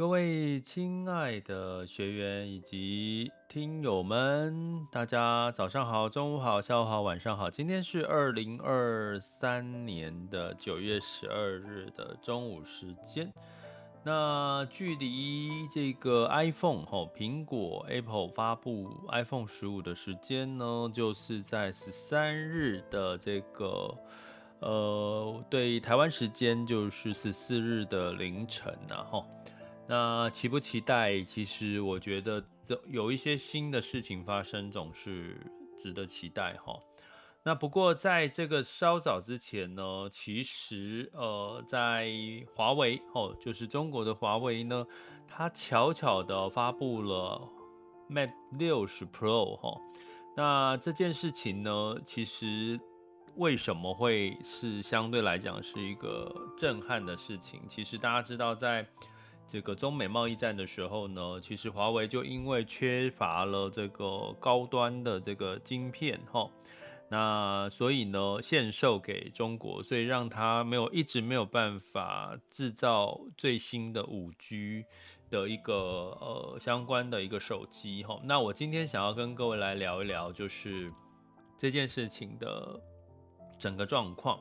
各位亲爱的学员以及听友们，大家早上好、中午好、下午好、晚上好。今天是二零二三年的九月十二日的中午时间。那距离这个 iPhone 哈，苹果 Apple 发布 iPhone 十五的时间呢，就是在十三日的这个呃，对台湾时间就是十四日的凌晨呐哈。那期不期待？其实我觉得这有一些新的事情发生，总是值得期待哈。那不过在这个稍早之前呢，其实呃，在华为哦，就是中国的华为呢，它悄悄的发布了 Mate 60 Pro 哈。那这件事情呢，其实为什么会是相对来讲是一个震撼的事情？其实大家知道在。这个中美贸易战的时候呢，其实华为就因为缺乏了这个高端的这个晶片哈，那所以呢限售给中国，所以让它没有一直没有办法制造最新的五 G 的一个呃相关的一个手机哈。那我今天想要跟各位来聊一聊，就是这件事情的整个状况。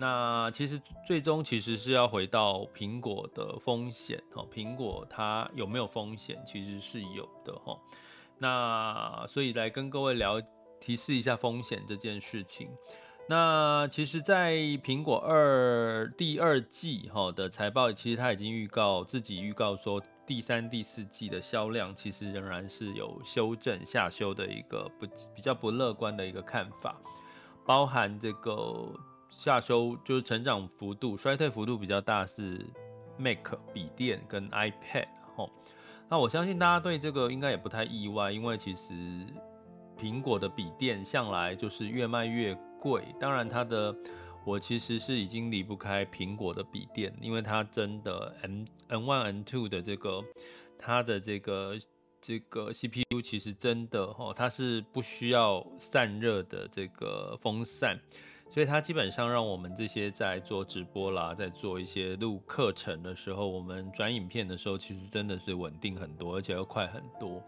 那其实最终其实是要回到苹果的风险哈，苹果它有没有风险？其实是有的哈。那所以来跟各位聊，提示一下风险这件事情。那其实，在苹果二第二季哈的财报，其实它已经预告自己预告说，第三、第四季的销量其实仍然是有修正下修的一个不比较不乐观的一个看法，包含这个。下修就是成长幅度，衰退幅度比较大是 Mac 笔电跟 iPad 吼。那我相信大家对这个应该也不太意外，因为其实苹果的笔电向来就是越卖越贵。当然，它的我其实是已经离不开苹果的笔电，因为它真的 N N1 N2 的这个它的这个这个 CPU 其实真的吼，它是不需要散热的这个风扇。所以它基本上让我们这些在做直播啦，在做一些录课程的时候，我们转影片的时候，其实真的是稳定很多，而且又快很多。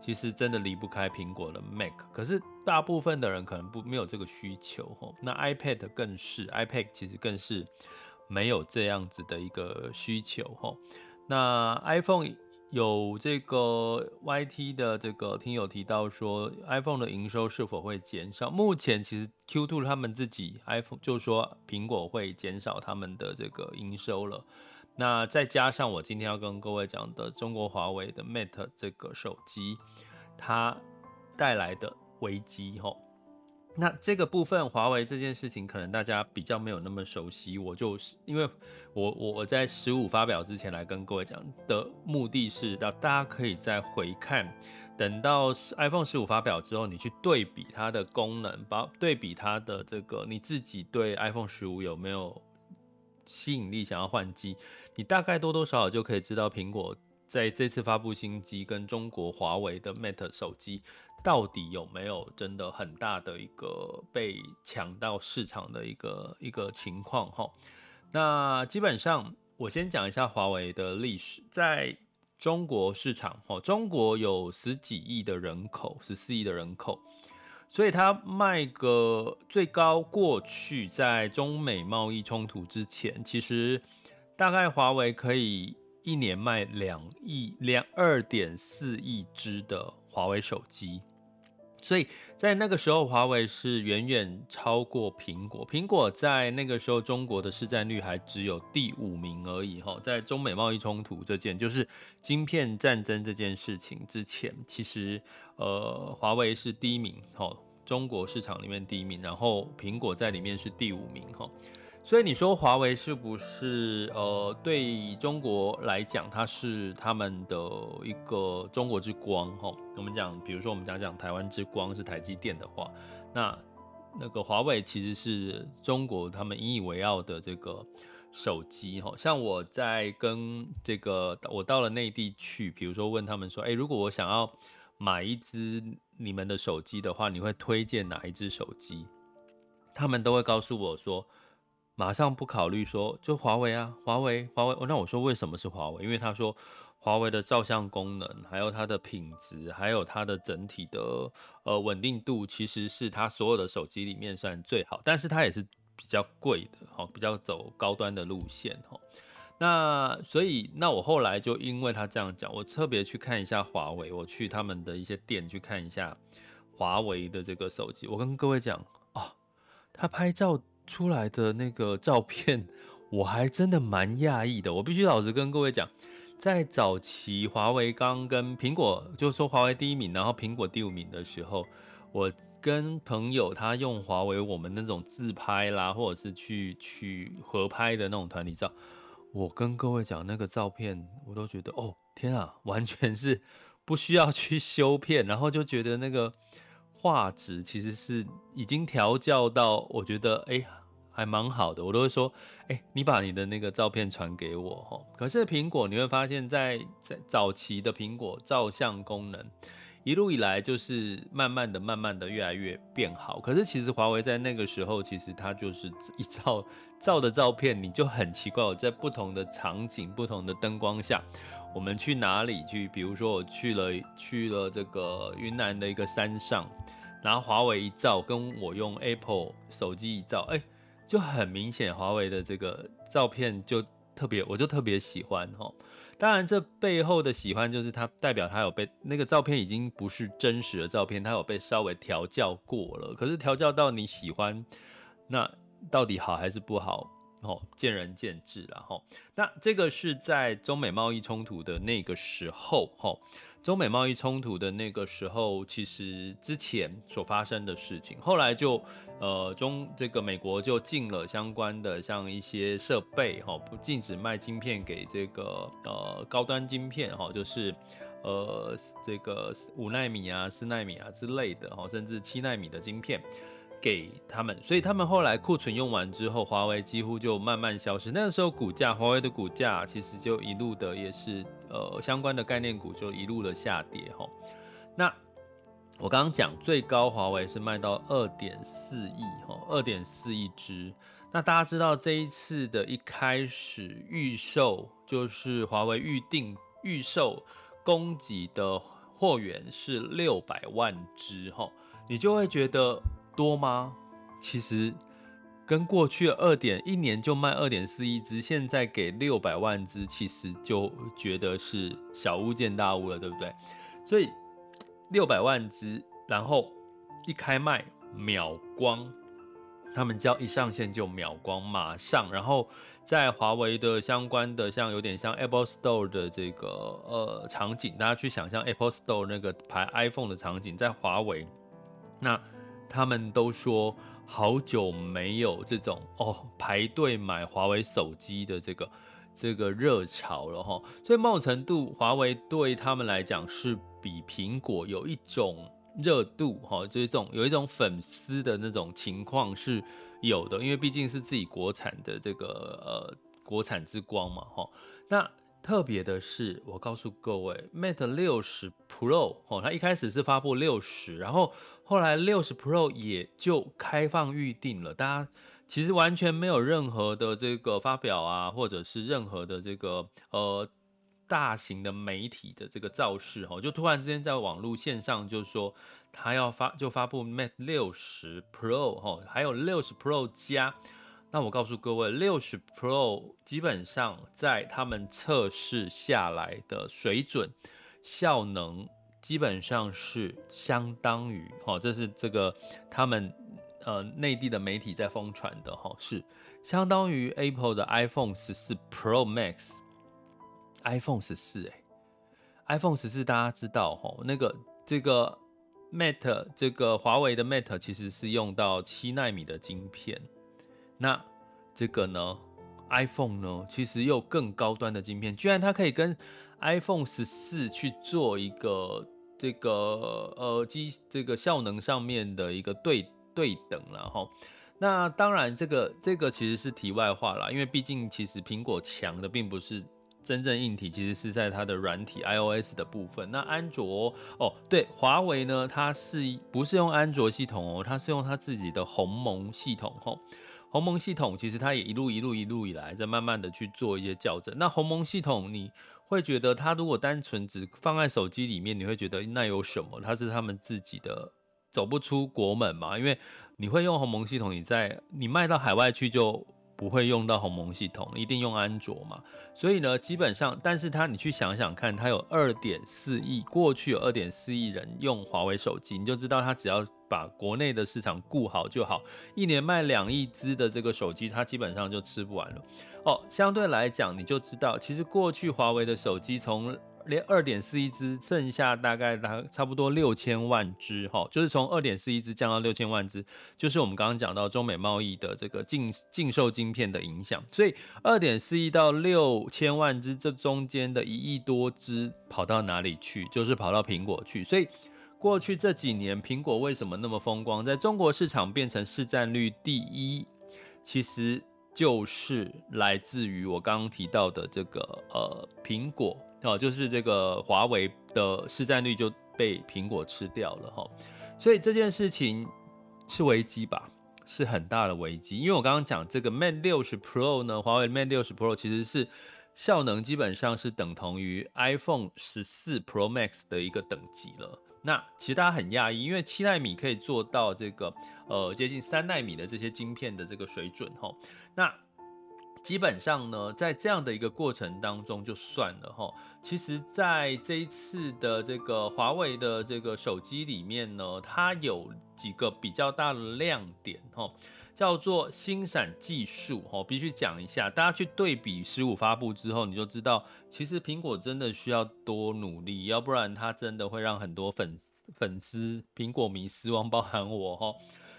其实真的离不开苹果的 Mac，可是大部分的人可能不没有这个需求吼。那 iPad 更是，iPad 其实更是没有这样子的一个需求吼。那 iPhone。有这个 YT 的这个听友提到说，iPhone 的营收是否会减少？目前其实 Q2 他们自己 iPhone 就说苹果会减少他们的这个营收了。那再加上我今天要跟各位讲的中国华为的 Mate 这个手机，它带来的危机吼。那这个部分，华为这件事情可能大家比较没有那么熟悉。我就是因为我我我在十五发表之前来跟各位讲的目的是，让大家可以再回看，等到 iPhone 十五发表之后，你去对比它的功能，把对比它的这个你自己对 iPhone 十五有没有吸引力，想要换机，你大概多多少少就可以知道苹果在这次发布新机跟中国华为的 Mate 手机。到底有没有真的很大的一个被抢到市场的一个一个情况哈？那基本上我先讲一下华为的历史，在中国市场哈，中国有十几亿的人口，十四亿的人口，所以它卖个最高过去在中美贸易冲突之前，其实大概华为可以一年卖两亿两二点四亿只的华为手机。所以在那个时候，华为是远远超过苹果。苹果在那个时候，中国的市占率还只有第五名而已。哈，在中美贸易冲突这件，就是晶片战争这件事情之前，其实呃，华为是第一名。哈，中国市场里面第一名，然后苹果在里面是第五名。哈，所以你说华为是不是呃，对中国来讲，它是他们的一个中国之光？哈，我们讲，比如说我们讲讲台湾之光是台积电的话，那那个华为其实是中国他们引以为傲的这个手机。哈，像我在跟这个我到了内地去，比如说问他们说，哎，如果我想要买一支你们的手机的话，你会推荐哪一支手机？他们都会告诉我说。马上不考虑说，就华为啊，华为，华为。那我说为什么是华为？因为他说华为的照相功能，还有它的品质，还有它的整体的呃稳定度，其实是它所有的手机里面算最好。但是它也是比较贵的，哈，比较走高端的路线，哈。那所以，那我后来就因为他这样讲，我特别去看一下华为，我去他们的一些店去看一下华为的这个手机。我跟各位讲哦，他拍照。出来的那个照片，我还真的蛮讶异的。我必须老实跟各位讲，在早期华为刚跟苹果，就说华为第一名，然后苹果第五名的时候，我跟朋友他用华为，我们那种自拍啦，或者是去去合拍的那种团体照，我跟各位讲那个照片，我都觉得哦天啊，完全是不需要去修片，然后就觉得那个。画质其实是已经调教到，我觉得哎、欸、还蛮好的，我都会说哎、你把你的那个照片传给我哈。可是苹果你会发现在在早期的苹果照相功能一路以来就是慢慢的慢慢的越来越变好。可是其实华为在那个时候其实它就是一照照的照片你就很奇怪，我在不同的场景、不同的灯光下。我们去哪里去？比如说我去了去了这个云南的一个山上，拿华为一照，跟我用 Apple 手机一照，哎，就很明显，华为的这个照片就特别，我就特别喜欢哈。当然，这背后的喜欢就是它代表它有被那个照片已经不是真实的照片，它有被稍微调教过了。可是调教到你喜欢，那到底好还是不好？哦，见仁见智了哈。那这个是在中美贸易冲突的那个时候，哈，中美贸易冲突的那个时候，其实之前所发生的事情，后来就呃中这个美国就禁了相关的像一些设备，哈，不禁止卖晶片给这个呃高端晶片，哈，就是呃这个五纳米啊、四纳米啊之类的，哈，甚至七纳米的晶片。给他们，所以他们后来库存用完之后，华为几乎就慢慢消失。那个时候股价，华为的股价其实就一路的也是呃相关的概念股就一路的下跌哈。那我刚刚讲最高华为是卖到二点四亿哈，二点四亿只。那大家知道这一次的一开始预售就是华为预定预售供给的货源是六百万只哈，你就会觉得。多吗？其实跟过去二点一年就卖二点四亿只，现在给六百万只，其实就觉得是小巫见大巫了，对不对？所以六百万只，然后一开卖秒光，他们叫一上线就秒光，马上。然后在华为的相关的，像有点像 Apple Store 的这个呃场景，大家去想象 Apple Store 那个排 iPhone 的场景，在华为那。他们都说好久没有这种哦排队买华为手机的这个这个热潮了哈，所以某种程度华为对他们来讲是比苹果有一种热度哈，就是这种有一种粉丝的那种情况是有的，因为毕竟是自己国产的这个呃国产之光嘛哈。那特别的是，我告诉各位，Mate 六十 Pro 哦，它一开始是发布六十，然后。后来六十 Pro 也就开放预定了，大家其实完全没有任何的这个发表啊，或者是任何的这个呃大型的媒体的这个造势哦，就突然之间在网络线上就说他要发就发布 Mate 六十 Pro 哦，还有六十 Pro 加。那我告诉各位，六十 Pro 基本上在他们测试下来的水准效能。基本上是相当于，哈，这是这个他们呃内地的媒体在疯传的，哈，是相当于 Apple 的 iPhone 十四 Pro Max，iPhone 十四，哎，iPhone 十四大家知道，哈，那个这个 Mate 这个华为的 Mate 其实是用到七纳米的晶片，那这个呢，iPhone 呢，其实有更高端的晶片，居然它可以跟 iPhone 十四去做一个这个呃机这个效能上面的一个对对等了哈。那当然，这个这个其实是题外话啦，因为毕竟其实苹果强的并不是真正硬体，其实是在它的软体 iOS 的部分。那安卓哦，对，华为呢，它是不是用安卓系统哦？它是用它自己的鸿蒙系统吼。鸿蒙系统其实它也一路一路一路以来在慢慢的去做一些校正。那鸿蒙系统你会觉得它如果单纯只放在手机里面，你会觉得那有什么？它是他们自己的走不出国门嘛？因为你会用鸿蒙系统，你在你卖到海外去就不会用到鸿蒙系统，一定用安卓嘛。所以呢，基本上，但是它你去想想看，它有二点四亿，过去有二点四亿人用华为手机，你就知道它只要把国内的市场顾好就好。一年卖两亿只的这个手机，它基本上就吃不完了。哦，相对来讲，你就知道，其实过去华为的手机从连二点四亿只，剩下大概大差不多六千万只，哈，就是从二点四亿只降到六千万只，就是我们刚刚讲到中美贸易的这个禁禁售晶片的影响，所以二点四亿到六千万只这中间的一亿多只跑到哪里去？就是跑到苹果去。所以过去这几年，苹果为什么那么风光，在中国市场变成市占率第一？其实就是来自于我刚刚提到的这个呃苹果。哦，就是这个华为的市占率就被苹果吃掉了哈，所以这件事情是危机吧，是很大的危机。因为我刚刚讲这个 Mate 60 Pro 呢，华为 Mate 60 Pro 其实是效能基本上是等同于 iPhone 14 Pro Max 的一个等级了。那其实大家很讶异，因为七纳米可以做到这个呃接近三纳米的这些晶片的这个水准哈，那。基本上呢，在这样的一个过程当中就算了哈。其实，在这一次的这个华为的这个手机里面呢，它有几个比较大的亮点哈，叫做星闪技术哈。必须讲一下，大家去对比十五发布之后，你就知道，其实苹果真的需要多努力，要不然它真的会让很多粉粉丝苹果迷失望，包含我哈。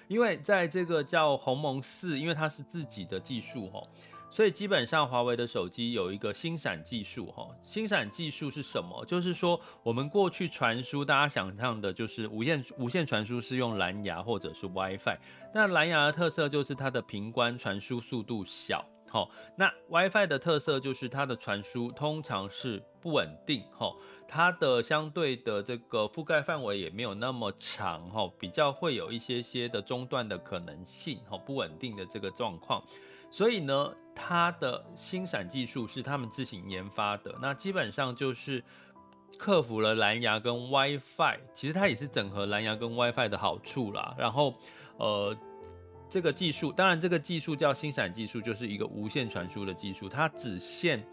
因为在这个叫鸿蒙四，因为它是自己的技术哈。所以基本上，华为的手机有一个星闪技术，哈，星闪技术是什么？就是说，我们过去传输，大家想象的就是无线无线传输是用蓝牙或者是 WiFi。那蓝牙的特色就是它的频宽传输速度小，哈。那 WiFi 的特色就是它的传输通常是不稳定，哈。它的相对的这个覆盖范围也没有那么长，哈，比较会有一些些的中断的可能性，哈，不稳定的这个状况。所以呢，它的星闪技术是他们自行研发的，那基本上就是克服了蓝牙跟 WiFi，其实它也是整合蓝牙跟 WiFi 的好处啦。然后，呃，这个技术，当然这个技术叫星闪技术，就是一个无线传输的技术，它只限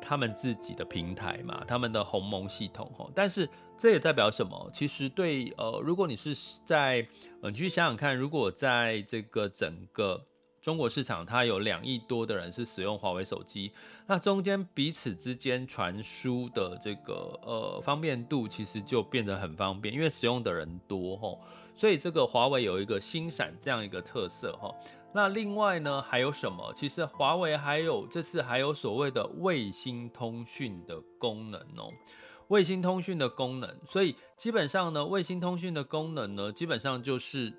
他们自己的平台嘛，他们的鸿蒙系统齁。但是这也代表什么？其实对，呃，如果你是在，呃，你去想想看，如果在这个整个中国市场它有两亿多的人是使用华为手机，那中间彼此之间传输的这个呃方便度其实就变得很方便，因为使用的人多吼，所以这个华为有一个星闪这样一个特色哈。那另外呢还有什么？其实华为还有这次还有所谓的卫星通讯的功能哦，卫星通讯的功能，所以基本上呢卫星通讯的功能呢基本上就是。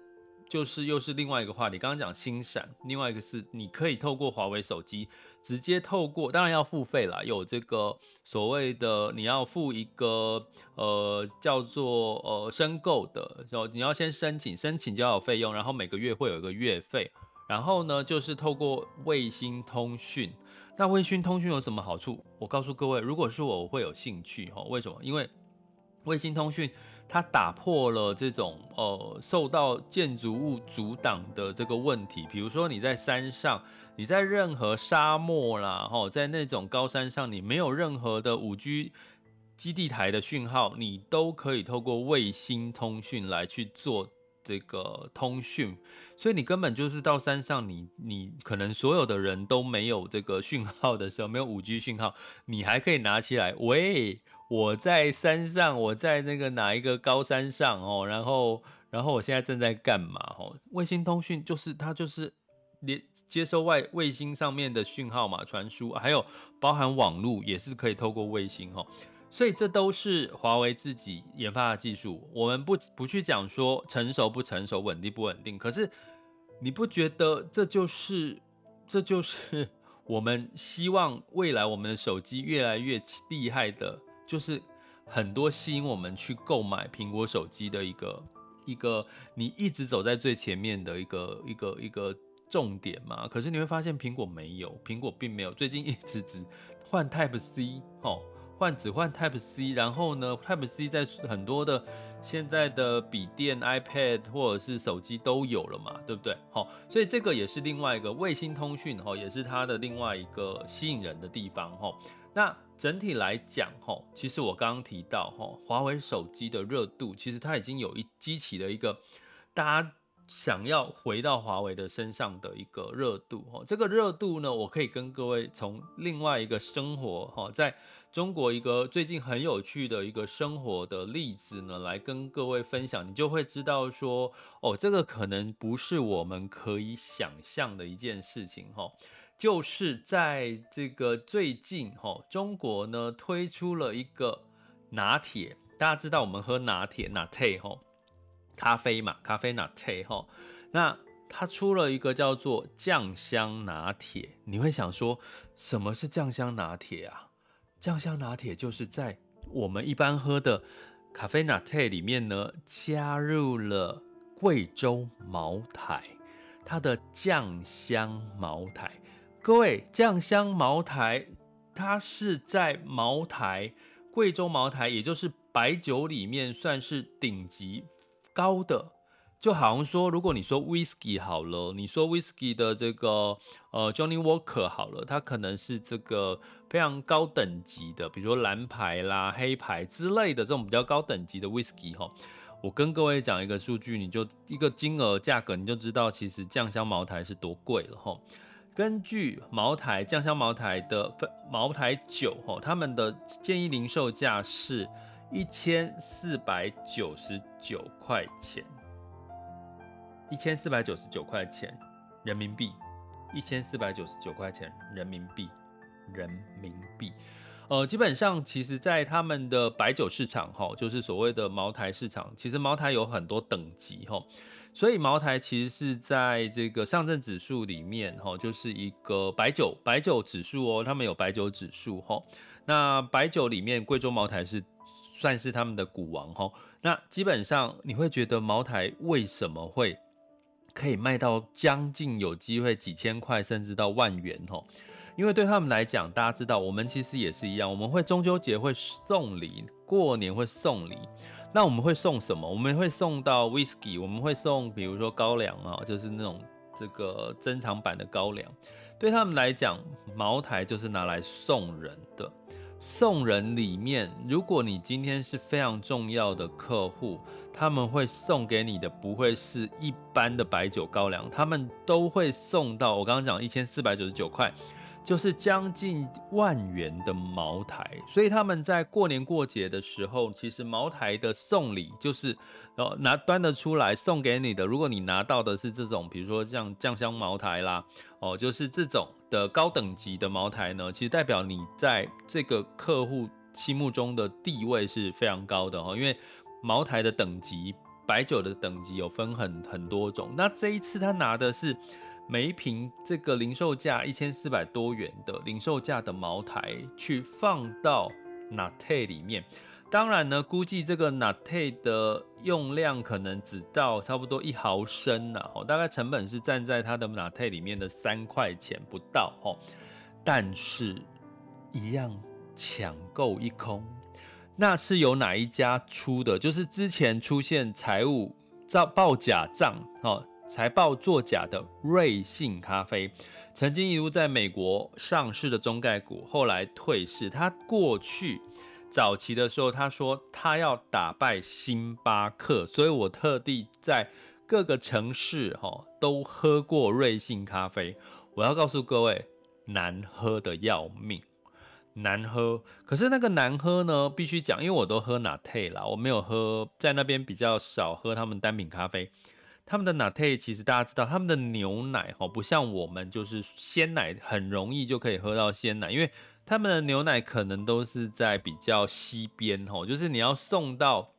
就是又是另外一个话题，刚刚讲星闪，另外一个是你可以透过华为手机直接透过，当然要付费啦，有这个所谓的你要付一个呃叫做呃申购的，就你要先申请，申请就要有费用，然后每个月会有一个月费，然后呢就是透过卫星通讯，那卫星通讯有什么好处？我告诉各位，如果是我，我会有兴趣哈，为什么？因为卫星通讯。它打破了这种呃受到建筑物阻挡的这个问题，比如说你在山上，你在任何沙漠啦，吼，在那种高山上，你没有任何的五 G 基地台的讯号，你都可以透过卫星通讯来去做这个通讯，所以你根本就是到山上你，你可能所有的人都没有这个讯号的时候，没有五 G 讯号，你还可以拿起来，喂。我在山上，我在那个哪一个高山上哦，然后，然后我现在正在干嘛？哦，卫星通讯就是它就是连接收外卫星上面的讯号嘛，传输，还有包含网络也是可以透过卫星哦。所以这都是华为自己研发的技术，我们不不去讲说成熟不成熟、稳定不稳定。可是你不觉得这就是这就是 我们希望未来我们的手机越来越厉害的，就是很多吸引我们去购买苹果手机的一个一个你一直走在最前面的一个一个一个重点嘛？可是你会发现苹果没有，苹果并没有，最近一直只换 Type C 哦。换只换 Type C，然后呢，Type C 在很多的现在的笔电、iPad 或者是手机都有了嘛，对不对？好，所以这个也是另外一个卫星通讯哈，也是它的另外一个吸引人的地方哈。那整体来讲哈，其实我刚刚提到哈，华为手机的热度其实它已经有一激起了一个大家想要回到华为的身上的一个热度哈。这个热度呢，我可以跟各位从另外一个生活哈，在中国一个最近很有趣的一个生活的例子呢，来跟各位分享，你就会知道说，哦，这个可能不是我们可以想象的一件事情哈。就是在这个最近哈，中国呢推出了一个拿铁，大家知道我们喝拿铁拿铁哈，咖啡嘛，咖啡拿铁哈，那它出了一个叫做酱香拿铁，你会想说，什么是酱香拿铁啊？酱香拿铁就是在我们一般喝的咖啡拿铁里面呢，加入了贵州茅台，它的酱香茅台。各位，酱香茅台，它是在茅台，贵州茅台，也就是白酒里面算是顶级高的。就好像说，如果你说 whisky 好了，你说 whisky 的这个呃 Johnny Walker 好了，它可能是这个非常高等级的，比如说蓝牌啦、黑牌之类的这种比较高等级的 whisky 哈。我跟各位讲一个数据，你就一个金额价格，你就知道其实酱香茅台是多贵了哈。根据茅台酱香茅台的分茅台酒哈，他们的建议零售价是一千四百九十九块钱。一千四百九十九块钱人民币，一千四百九十九块钱人民币，人民币。呃，基本上其实，在他们的白酒市场，哈，就是所谓的茅台市场，其实茅台有很多等级，哈，所以茅台其实是在这个上证指数里面，哈，就是一个白酒白酒指数哦，他们有白酒指数，哈，那白酒里面贵州茅台是算是他们的股王，哈，那基本上你会觉得茅台为什么会？可以卖到将近有机会几千块，甚至到万元哦。因为对他们来讲，大家知道，我们其实也是一样，我们会中秋节会送礼，过年会送礼。那我们会送什么？我们会送到 whisky，我们会送，比如说高粱啊，就是那种这个珍藏版的高粱。对他们来讲，茅台就是拿来送人的。送人里面，如果你今天是非常重要的客户，他们会送给你的不会是一般的白酒高粱，他们都会送到我刚刚讲一千四百九十九块。就是将近万元的茅台，所以他们在过年过节的时候，其实茅台的送礼就是，呃，拿端得出来送给你的。如果你拿到的是这种，比如说像酱香茅台啦，哦，就是这种的高等级的茅台呢，其实代表你在这个客户心目中的地位是非常高的哦。因为茅台的等级，白酒的等级有分很很多种。那这一次他拿的是。每一瓶这个零售价一千四百多元的零售价的茅台，去放到拿铁里面，当然呢，估计这个拿铁的用量可能只到差不多一毫升呐，哦，大概成本是站在它的拿铁里面的三块钱不到，哦，但是一样抢购一空。那是由哪一家出的？就是之前出现财务造报假账，哦。财报作假的瑞幸咖啡，曾经一度在美国上市的中概股，后来退市。他过去早期的时候，他说他要打败星巴克，所以我特地在各个城市哈都喝过瑞幸咖啡。我要告诉各位，难喝的要命，难喝。可是那个难喝呢，必须讲，因为我都喝拿铁啦，我没有喝在那边比较少喝他们单品咖啡。他们的 latte 其实大家知道，他们的牛奶哈不像我们就是鲜奶很容易就可以喝到鲜奶，因为他们的牛奶可能都是在比较西边哈，就是你要送到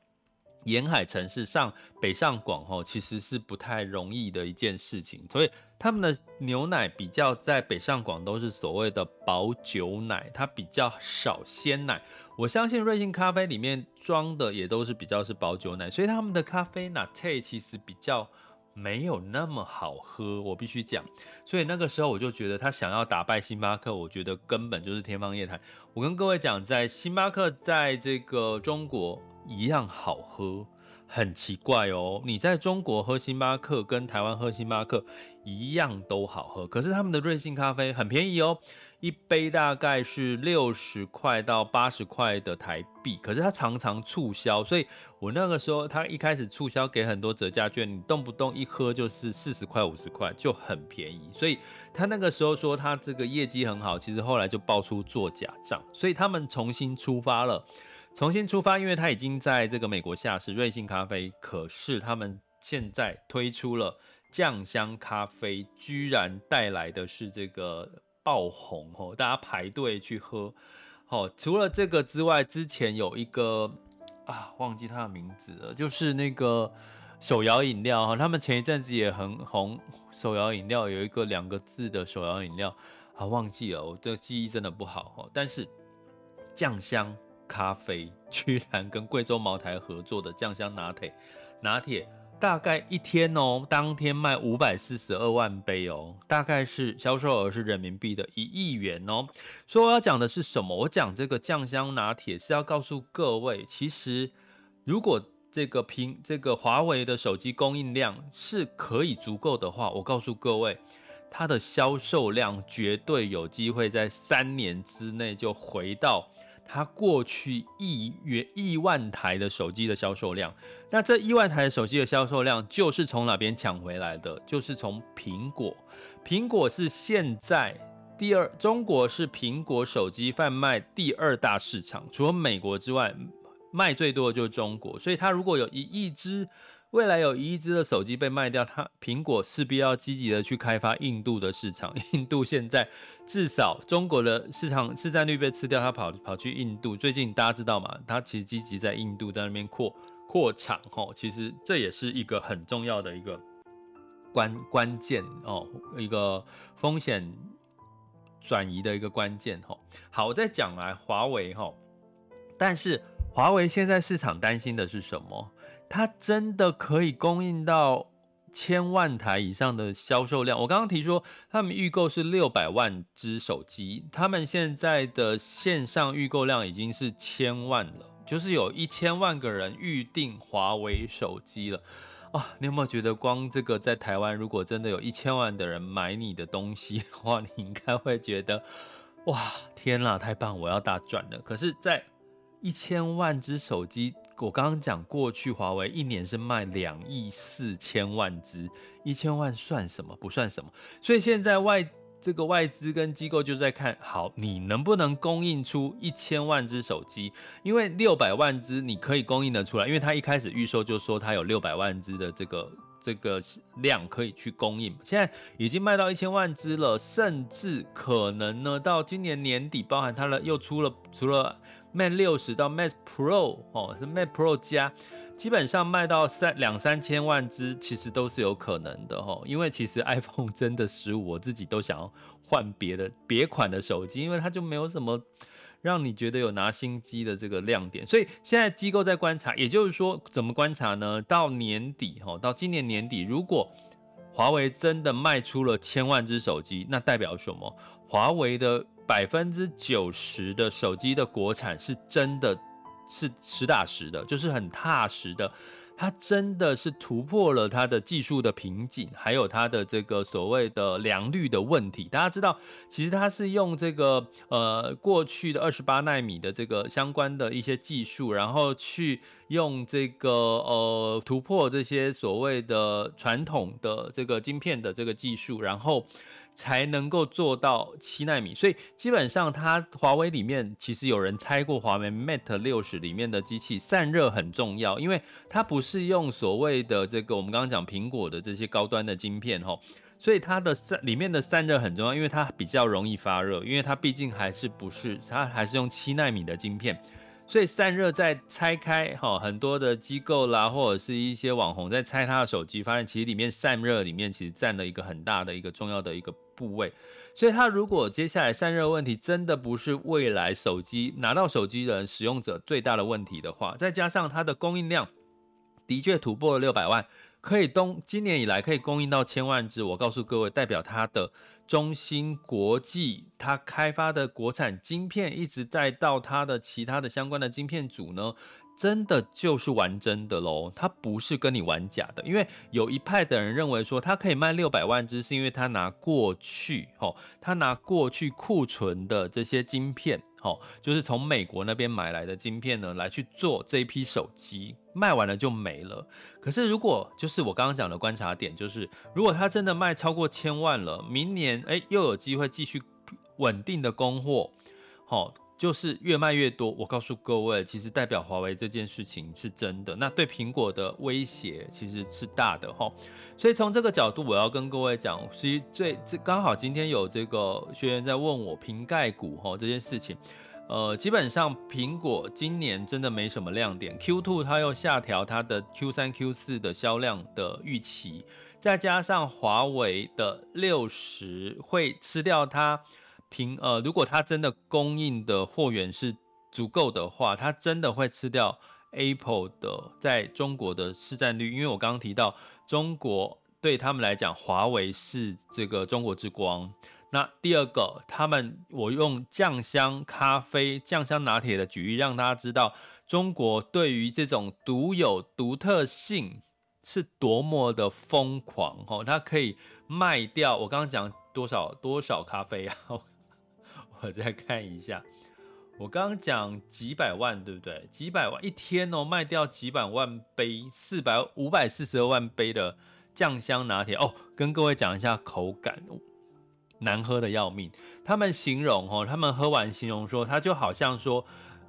沿海城市上北上广哈，其实是不太容易的一件事情，所以他们的牛奶比较在北上广都是所谓的保久奶，它比较少鲜奶。我相信瑞幸咖啡里面装的也都是比较是保酒奶，所以他们的咖啡拿铁其实比较没有那么好喝，我必须讲。所以那个时候我就觉得他想要打败星巴克，我觉得根本就是天方夜谭。我跟各位讲，在星巴克在这个中国一样好喝，很奇怪哦。你在中国喝星巴克跟台湾喝星巴克一样都好喝，可是他们的瑞幸咖啡很便宜哦。一杯大概是六十块到八十块的台币，可是它常常促销，所以我那个时候它一开始促销给很多折价券，你动不动一喝就是四十块五十块，就很便宜。所以他那个时候说他这个业绩很好，其实后来就爆出做假账，所以他们重新出发了，重新出发，因为他已经在这个美国下市瑞幸咖啡，可是他们现在推出了酱香咖啡，居然带来的是这个。爆红哦，大家排队去喝。好，除了这个之外，之前有一个啊，忘记它的名字了，就是那个手摇饮料哈，他们前一阵子也很红。手摇饮料有一个两个字的手摇饮料啊，忘记了，我这记忆真的不好哈。但是酱香咖啡居然跟贵州茅台合作的酱香拿铁，拿铁。大概一天哦，当天卖五百四十二万杯哦，大概是销售额是人民币的一亿元哦。所以我要讲的是什么？我讲这个酱香拿铁是要告诉各位，其实如果这个苹这个华为的手机供应量是可以足够的话，我告诉各位，它的销售量绝对有机会在三年之内就回到。它过去亿元亿万台的手机的销售量，那这亿万台手机的销售量就是从哪边抢回来的？就是从苹果。苹果是现在第二，中国是苹果手机贩卖第二大市场，除了美国之外，卖最多的就是中国。所以它如果有一亿只。未来有一亿只的手机被卖掉，它苹果势必要积极的去开发印度的市场。印度现在至少中国的市场市占率被吃掉，它跑跑去印度。最近大家知道吗？它其实积极在印度在那边扩扩厂哦。其实这也是一个很重要的一个关关键哦，一个风险转移的一个关键哦。好，我再讲来华为哈，但是华为现在市场担心的是什么？它真的可以供应到千万台以上的销售量？我刚刚提说，他们预购是六百万只手机，他们现在的线上预购量已经是千万了，就是有一千万个人预定华为手机了啊！你有没有觉得，光这个在台湾，如果真的有一千万的人买你的东西的话，你应该会觉得，哇，天啦，太棒，我要大赚了！可是，在一千万只手机。我刚刚讲过去，华为一年是卖两亿四千万只，一千万算什么？不算什么。所以现在外这个外资跟机构就在看好你能不能供应出一千万只手机，因为六百万只你可以供应得出来，因为他一开始预售就说他有六百万只的这个这个量可以去供应，现在已经卖到一千万只了，甚至可能呢到今年年底，包含它的又出了除了。Mate 60到 Mate Pro 哦，是 Mate Pro 加，基本上卖到三两三千万只，其实都是有可能的哈。因为其实 iPhone 真的十五，我自己都想要换别的别款的手机，因为它就没有什么让你觉得有拿新机的这个亮点。所以现在机构在观察，也就是说怎么观察呢？到年底哈，到今年年底，如果华为真的卖出了千万只手机，那代表什么？华为的。百分之九十的手机的国产是真的是实打实的，就是很踏实的，它真的是突破了它的技术的瓶颈，还有它的这个所谓的良率的问题。大家知道，其实它是用这个呃过去的二十八纳米的这个相关的一些技术，然后去用这个呃突破这些所谓的传统的这个晶片的这个技术，然后。才能够做到七纳米。所以基本上，它华为里面其实有人猜过，华为 Mate 六十里面的机器散热很重要，因为它不是用所谓的这个我们刚刚讲苹果的这些高端的晶片哈，所以它的散里面的散热很重要，因为它比较容易发热，因为它毕竟还是不是它还是用七纳米的晶片。所以散热在拆开哈，很多的机构啦，或者是一些网红在拆他的手机，发现其实里面散热里面其实占了一个很大的一个重要的一个部位。所以它如果接下来散热问题真的不是未来手机拿到手机的人使用者最大的问题的话，再加上它的供应量的确突破了六百万，可以东今年以来可以供应到千万只，我告诉各位，代表它的。中芯国际，它开发的国产晶片，一直带到它的其他的相关的晶片组呢，真的就是玩真的喽，他不是跟你玩假的。因为有一派的人认为说，他可以卖六百万只，是因为他拿过去，吼，他拿过去库存的这些晶片。哦，就是从美国那边买来的晶片呢，来去做这一批手机，卖完了就没了。可是如果就是我刚刚讲的观察点，就是如果他真的卖超过千万了，明年诶又有机会继续稳定的供货，好。就是越卖越多，我告诉各位，其实代表华为这件事情是真的，那对苹果的威胁其实是大的哈。所以从这个角度，我要跟各位讲，其实最这刚好今天有这个学员在问我瓶盖股哈这件事情，呃，基本上苹果今年真的没什么亮点，Q2 它又下调它的 Q3、Q4 的销量的预期，再加上华为的六十会吃掉它。平呃，如果它真的供应的货源是足够的话，它真的会吃掉 Apple 的在中国的市占率。因为我刚刚提到，中国对他们来讲，华为是这个中国之光。那第二个，他们我用酱香咖啡、酱香拿铁的举例，让大家知道中国对于这种独有独特性是多么的疯狂哦。它可以卖掉我刚刚讲多少多少咖啡啊？我再看一下，我刚刚讲几百万，对不对？几百万一天哦，卖掉几百万杯，四百五百四十二万杯的酱香拿铁哦。跟各位讲一下口感，难喝的要命。他们形容哦，他们喝完形容说，它就好像说，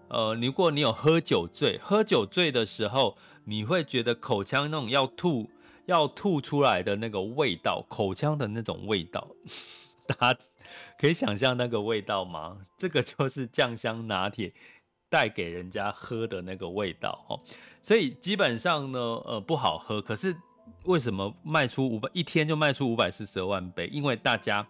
呃，如果你有喝酒醉，喝酒醉的时候，你会觉得口腔那种要吐要吐出来的那个味道，口腔的那种味道。大家 可以想象那个味道吗？这个就是酱香拿铁带给人家喝的那个味道哦。所以基本上呢，呃，不好喝。可是为什么卖出五百一天就卖出五百四十二万杯？因为大家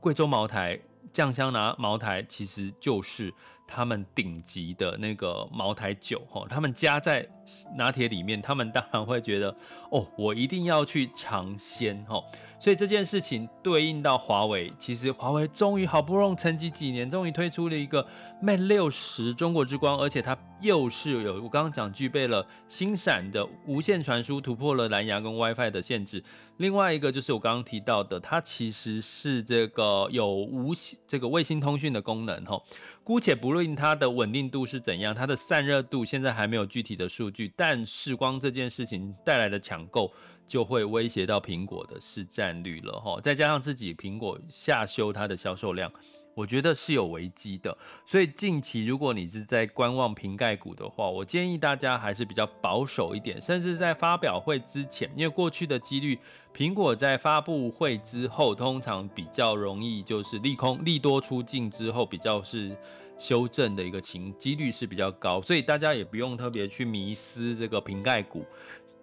贵州茅台酱香拿茅台其实就是。他们顶级的那个茅台酒，哈，他们加在拿铁里面，他们当然会觉得，哦，我一定要去尝鲜，哈。所以这件事情对应到华为，其实华为终于好不容易沉寂几年，终于推出了一个 Mate 60中国之光，而且它又是有我刚刚讲具备了星闪的无线传输，突破了蓝牙跟 WiFi 的限制。另外一个就是我刚刚提到的，它其实是这个有无这个卫星通讯的功能，哈。姑且不论它的稳定度是怎样，它的散热度现在还没有具体的数据，但是光这件事情带来的抢购就会威胁到苹果的市占率了哈。再加上自己苹果下修它的销售量，我觉得是有危机的。所以近期如果你是在观望瓶盖股的话，我建议大家还是比较保守一点，甚至在发表会之前，因为过去的几率。苹果在发布会之后，通常比较容易就是利空利多出尽之后，比较是修正的一个情几率是比较高，所以大家也不用特别去迷思这个瓶盖股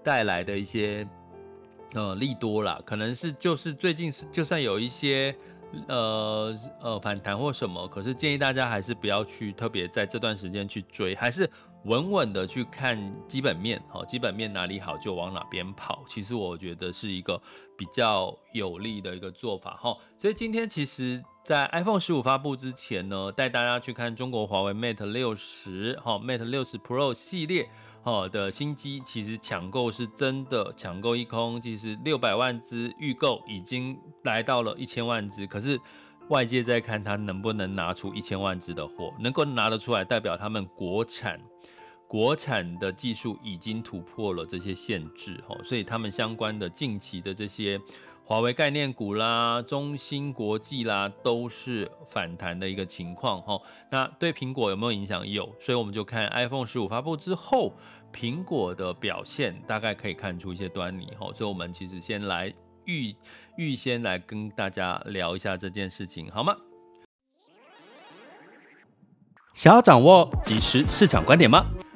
带来的一些呃利多啦，可能是就是最近就算有一些呃呃反弹或什么，可是建议大家还是不要去特别在这段时间去追，还是。稳稳的去看基本面，好，基本面哪里好就往哪边跑。其实我觉得是一个比较有利的一个做法，哈。所以今天其实，在 iPhone 十五发布之前呢，带大家去看中国华为 Mate 六十，哈，Mate 六十 Pro 系列，哈的新机，其实抢购是真的抢购一空。其实六百万只预购已经来到了一千万只，可是外界在看它能不能拿出一千万只的货，能够拿得出来，代表他们国产。国产的技术已经突破了这些限制，所以他们相关的近期的这些华为概念股啦、中芯国际啦，都是反弹的一个情况哈。那对苹果有没有影响？有，所以我们就看 iPhone 十五发布之后，苹果的表现，大概可以看出一些端倪哈。所以我们其实先来预预先来跟大家聊一下这件事情，好吗？想要掌握即时市场观点吗？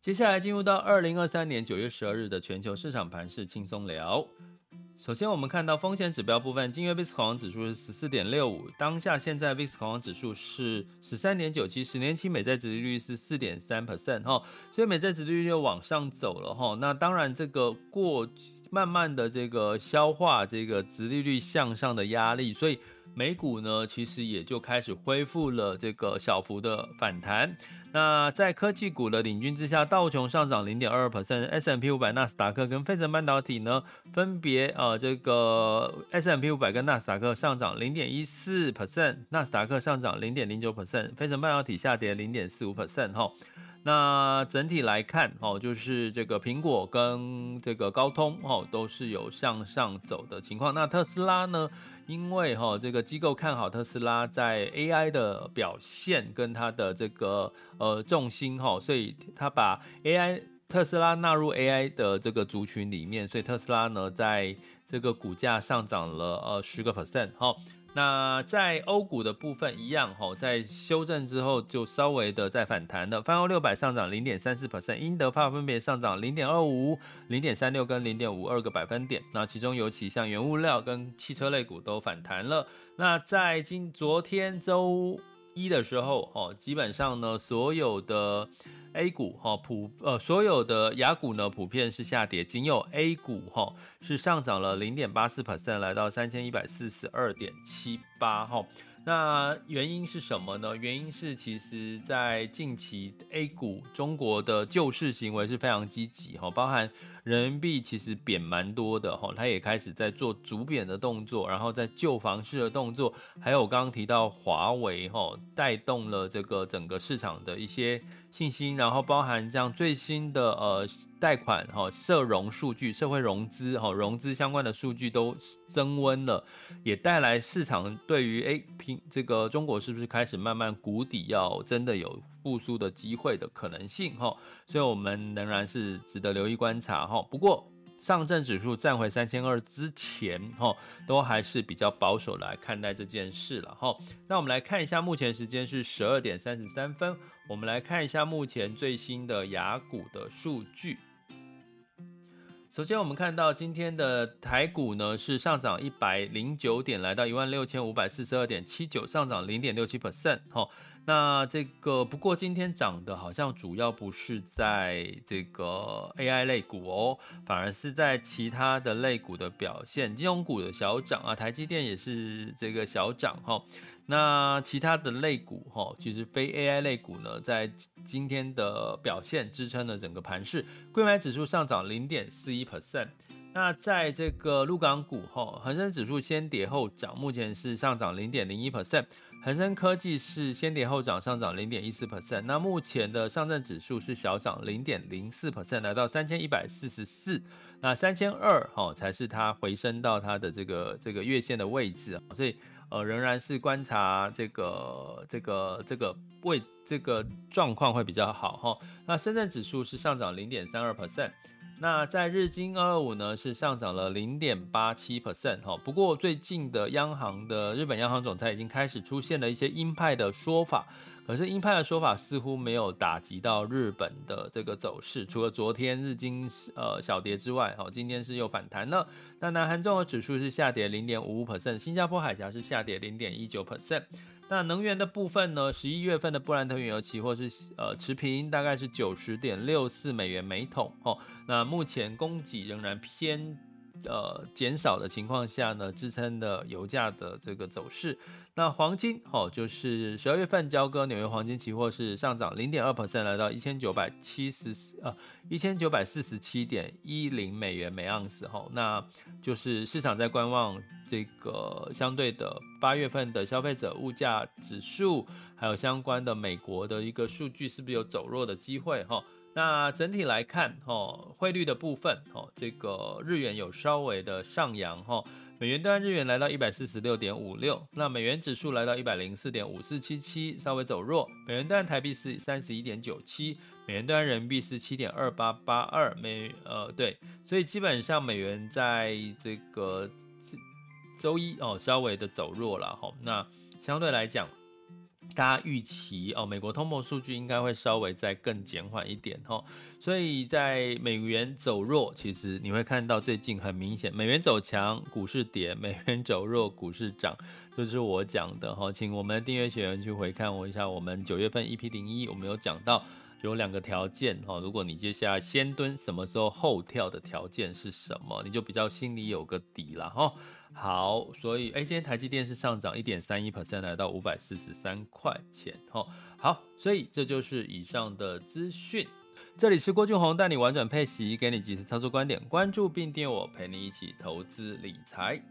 接下来进入到二零二三年九月十二日的全球市场盘势轻松聊。首先，我们看到风险指标部分，今日 VIX 恐慌指数是十四点六五，当下现在 VIX 恐慌指数是十三点九七，十年期美债殖利率是四点三 percent 哈，所以美债殖利率又往上走了哈。那当然，这个过慢慢的这个消化这个殖利率向上的压力，所以美股呢其实也就开始恢复了这个小幅的反弹。那在科技股的领军之下，道琼上涨零点二二 percent，S&P 五百、纳斯达克跟费城半导体呢，分别呃这个 S M P 五百跟纳斯达克上涨零点一四 percent，纳斯达克上涨零点零九 percent，费城半导体下跌零点四五 percent 哈。那整体来看哦，就是这个苹果跟这个高通哦，都是有向上走的情况。那特斯拉呢？因为哈，这个机构看好特斯拉在 AI 的表现跟它的这个呃重心哈，所以它把 AI 特斯拉纳入 AI 的这个族群里面，所以特斯拉呢在这个股价上涨了呃十个 percent 哈。那在欧股的部分一样哈，在修正之后就稍微的在反弹的。泛欧六百上涨零点三四 percent，英德法分别上涨零点二五、零点三六跟零点五二个百分点。那其中尤其像原物料跟汽车类股都反弹了。那在今昨天周一的时候哦，基本上呢所有的。A 股哈普呃所有的雅股呢普遍是下跌，仅有 A 股哈是上涨了零点八四 percent，来到三千一百四十二点七八哈。那原因是什么呢？原因是其实在近期 A 股中国的救市行为是非常积极哈，包含人民币其实贬蛮多的哈，它也开始在做逐贬的动作，然后在救房市的动作，还有刚刚提到华为哈带动了这个整个市场的一些。信心，然后包含这样最新的呃贷款哈社融数据、社会融资哈融资相关的数据都增温了，也带来市场对于哎平这个中国是不是开始慢慢谷底要真的有复苏的机会的可能性哈，所以我们仍然是值得留意观察哈。不过。上证指数站回三千二之前，哈，都还是比较保守来看待这件事了，哈。那我们来看一下，目前时间是十二点三十三分，我们来看一下目前最新的雅股的数据。首先，我们看到今天的台股呢是上涨一百零九点，来到一万六千五百四十二点七九，上涨零点六七 percent，哈。那这个不过今天涨的好像主要不是在这个 AI 类股哦，反而是在其他的类股的表现，金融股的小涨啊，台积电也是这个小涨哈。那其他的类股哈，其实非 AI 类股呢，在今天的表现支撑了整个盘势，柜买指数上涨零点四一 percent。那在这个陆港股哈，恒生指数先跌后涨，目前是上涨零点零一 percent。恒生科技是先跌后涨，上涨零点一四 percent。那目前的上证指数是小涨零点零四 percent，来到三千一百四十四。那三千二哈才是它回升到它的这个这个月线的位置。所以呃仍然是观察这个这个这个位这个状况会比较好哈。那深圳指数是上涨零点三二 percent。那在日经二二五呢，是上涨了零点八七 percent 哈。不过最近的央行的日本央行总裁已经开始出现了一些鹰派的说法，可是鹰派的说法似乎没有打击到日本的这个走势。除了昨天日经呃小跌之外，哈，今天是又反弹了。那南韩综合指数是下跌零点五五 percent，新加坡海峡是下跌零点一九 percent。那能源的部分呢？十一月份的布兰特原油期货是呃持平，大概是九十点六四美元每桶哦。那目前供给仍然偏呃减少的情况下呢，支撑的油价的这个走势。那黄金哦，就是十二月份交割纽约黄金期货是上涨零点二 percent，来到一千九百七十呃一千九百四十七点一零美元每盎司哈。那就是市场在观望这个相对的八月份的消费者物价指数，还有相关的美国的一个数据是不是有走弱的机会哈？那整体来看哦，汇率的部分哦，这个日元有稍微的上扬哈。美元兑日元来到一百四十六点五六，那美元指数来到一百零四点五四七七，稍微走弱。美元兑台币是三十一点九七，美元兑人民币是七点二八八二美呃对，所以基本上美元在这个周一哦稍微的走弱了哈。那相对来讲。大家预期哦，美国通膨数据应该会稍微再更减缓一点哈，所以在美元走弱，其实你会看到最近很明显，美元走强，股市跌；美元走弱，股市涨，这是我讲的哈。请我们订阅学员去回看我一下，我们九月份 EP 零一，我们有讲到有两个条件哈，如果你接下来先蹲，什么时候后跳的条件是什么，你就比较心里有个底了哈。好，所以哎，今天台积电是上涨一点三一 percent，来到五百四十三块钱。哈，好，所以这就是以上的资讯。这里是郭俊宏带你玩转配息，给你及时操作观点，关注并订阅我，陪你一起投资理财。